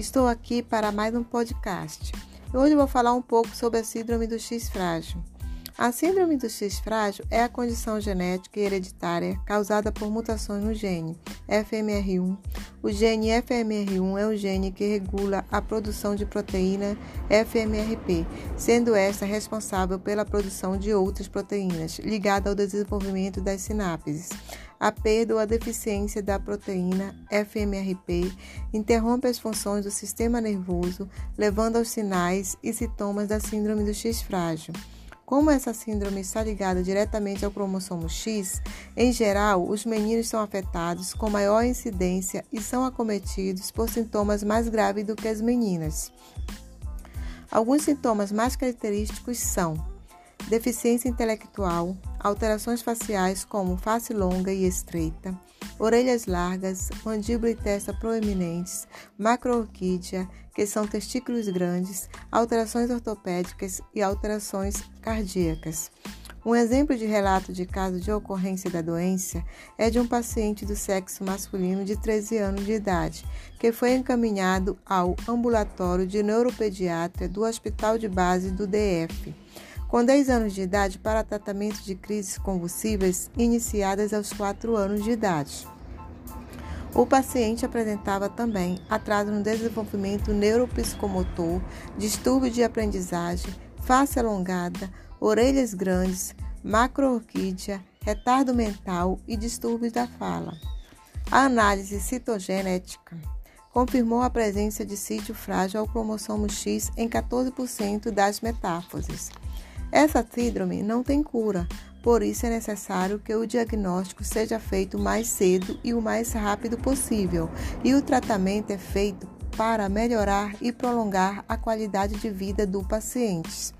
Estou aqui para mais um podcast. Hoje vou falar um pouco sobre a síndrome do X frágil. A síndrome do X frágil é a condição genética e hereditária causada por mutações no gene FMR1. O gene FMR1 é o gene que regula a produção de proteína FMRP, sendo esta responsável pela produção de outras proteínas, ligada ao desenvolvimento das sinapses. A perda ou a deficiência da proteína FMRP interrompe as funções do sistema nervoso, levando aos sinais e sintomas da síndrome do X frágil. Como essa síndrome está ligada diretamente ao cromossomo X, em geral, os meninos são afetados com maior incidência e são acometidos por sintomas mais graves do que as meninas. Alguns sintomas mais característicos são deficiência intelectual, alterações faciais como face longa e estreita, orelhas largas, mandíbula e testa proeminentes, macroorquídea, que são testículos grandes, alterações ortopédicas e alterações cardíacas. Um exemplo de relato de caso de ocorrência da doença é de um paciente do sexo masculino de 13 anos de idade, que foi encaminhado ao ambulatório de neuropediatria do Hospital de Base do DF com 10 anos de idade para tratamento de crises convulsivas iniciadas aos 4 anos de idade. O paciente apresentava também atraso no desenvolvimento neuropsicomotor, distúrbio de aprendizagem, face alongada, orelhas grandes, macroorquídea, retardo mental e distúrbios da fala. A análise citogenética confirmou a presença de sítio frágil ao cromossomo X em 14% das metáfases. Essa síndrome não tem cura, por isso é necessário que o diagnóstico seja feito mais cedo e o mais rápido possível, e o tratamento é feito para melhorar e prolongar a qualidade de vida do paciente.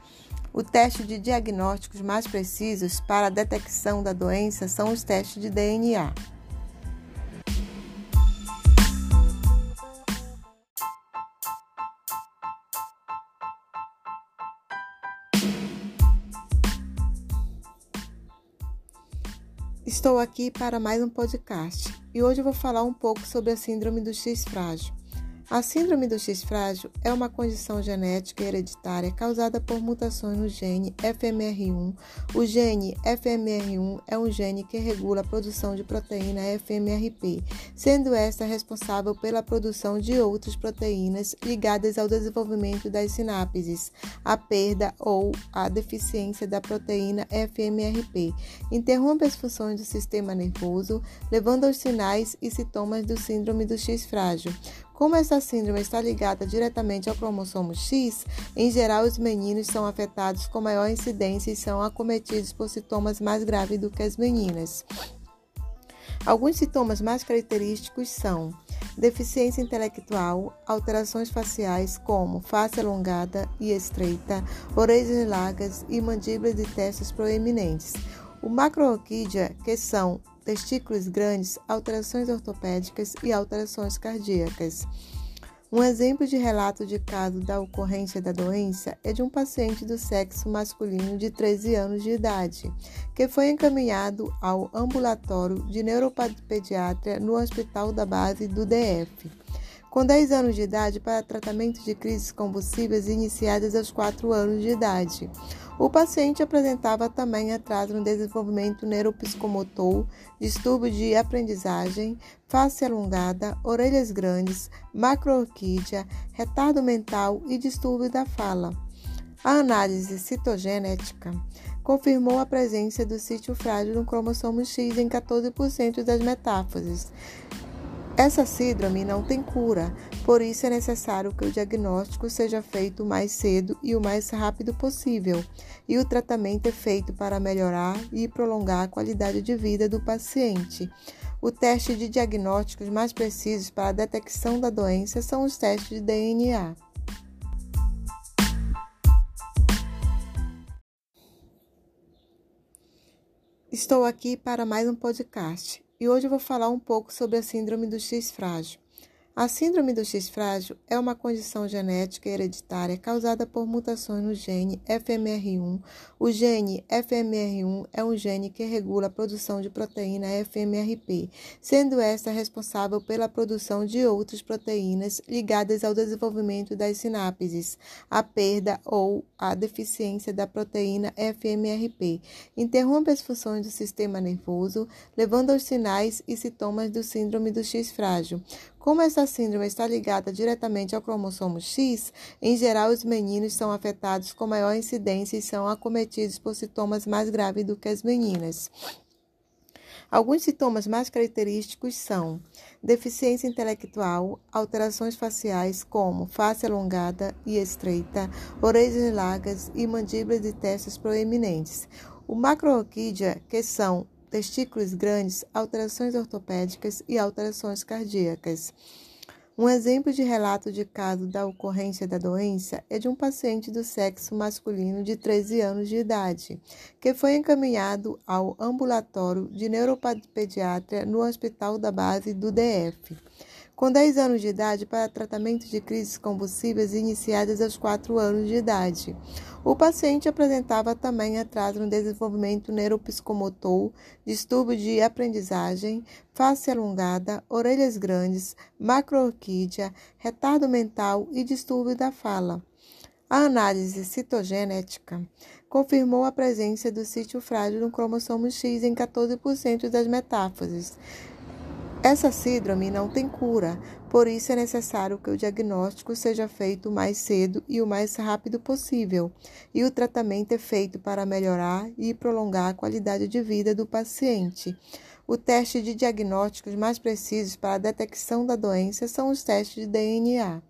O teste de diagnósticos mais precisos para a detecção da doença são os testes de DNA. Estou aqui para mais um podcast e hoje eu vou falar um pouco sobre a Síndrome do X frágil. A síndrome do X frágil é uma condição genética hereditária causada por mutações no gene FMR1. O gene FMR1 é um gene que regula a produção de proteína FMRP, sendo esta responsável pela produção de outras proteínas ligadas ao desenvolvimento das sinapses. A perda ou a deficiência da proteína FMRP interrompe as funções do sistema nervoso, levando aos sinais e sintomas do síndrome do X frágil como essa síndrome está ligada diretamente ao cromossomo X, em geral os meninos são afetados com maior incidência e são acometidos por sintomas mais graves do que as meninas. Alguns sintomas mais característicos são deficiência intelectual, alterações faciais como face alongada e estreita, orelhas largas e mandíbulas e testas proeminentes. O macroorquídea, que são testículos grandes, alterações ortopédicas e alterações cardíacas. Um exemplo de relato de caso da ocorrência da doença é de um paciente do sexo masculino de 13 anos de idade, que foi encaminhado ao ambulatório de neuropediatria no Hospital da Base do DF com 10 anos de idade para tratamento de crises convulsivas iniciadas aos 4 anos de idade. O paciente apresentava também atraso no desenvolvimento neuropsicomotor, distúrbio de aprendizagem, face alongada, orelhas grandes, macroorquídea, retardo mental e distúrbio da fala. A análise citogenética confirmou a presença do sítio frágil no cromossomo X em 14% das metáfases. Essa síndrome não tem cura, por isso é necessário que o diagnóstico seja feito o mais cedo e o mais rápido possível, e o tratamento é feito para melhorar e prolongar a qualidade de vida do paciente. O teste de diagnósticos mais precisos para a detecção da doença são os testes de DNA. Estou aqui para mais um podcast e hoje eu vou falar um pouco sobre a síndrome do X frágil. A síndrome do X frágil é uma condição genética hereditária causada por mutações no gene FMR1. O gene FMR1 é um gene que regula a produção de proteína FMRP, sendo esta responsável pela produção de outras proteínas ligadas ao desenvolvimento das sinapses, a perda ou a deficiência da proteína FMRP. Interrompe as funções do sistema nervoso, levando aos sinais e sintomas do síndrome do X frágil. Como essa síndrome está ligada diretamente ao cromossomo X, em geral os meninos são afetados com maior incidência e são acometidos por sintomas mais graves do que as meninas. Alguns sintomas mais característicos são deficiência intelectual, alterações faciais como face alongada e estreita, orelhas largas e mandíbulas e testas proeminentes. O macroorquídea, que são testículos grandes, alterações ortopédicas e alterações cardíacas. Um exemplo de relato de caso da ocorrência da doença é de um paciente do sexo masculino de 13 anos de idade, que foi encaminhado ao ambulatório de neuropediatria no Hospital da Base do DF com 10 anos de idade para tratamento de crises convulsivas iniciadas aos 4 anos de idade. O paciente apresentava também atraso no desenvolvimento neuropsicomotor, distúrbio de aprendizagem, face alongada, orelhas grandes, macroorquídea, retardo mental e distúrbio da fala. A análise citogenética confirmou a presença do sítio frágil no cromossomo X em 14% das metáfases. Essa síndrome não tem cura, por isso é necessário que o diagnóstico seja feito o mais cedo e o mais rápido possível, e o tratamento é feito para melhorar e prolongar a qualidade de vida do paciente. O teste de diagnósticos mais precisos para a detecção da doença são os testes de DNA.